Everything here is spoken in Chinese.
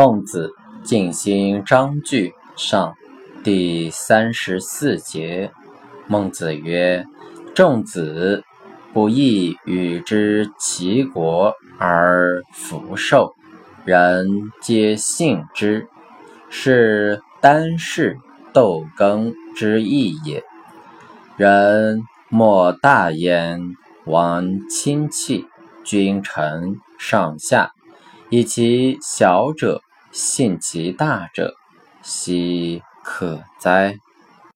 孟子尽心章句上第三十四节。孟子曰：“仲子不亦与之齐国而福寿，人皆信之，是单氏斗耕之义也。人莫大焉，王亲戚、君臣、上下。”以其小者信其大者，奚可哉？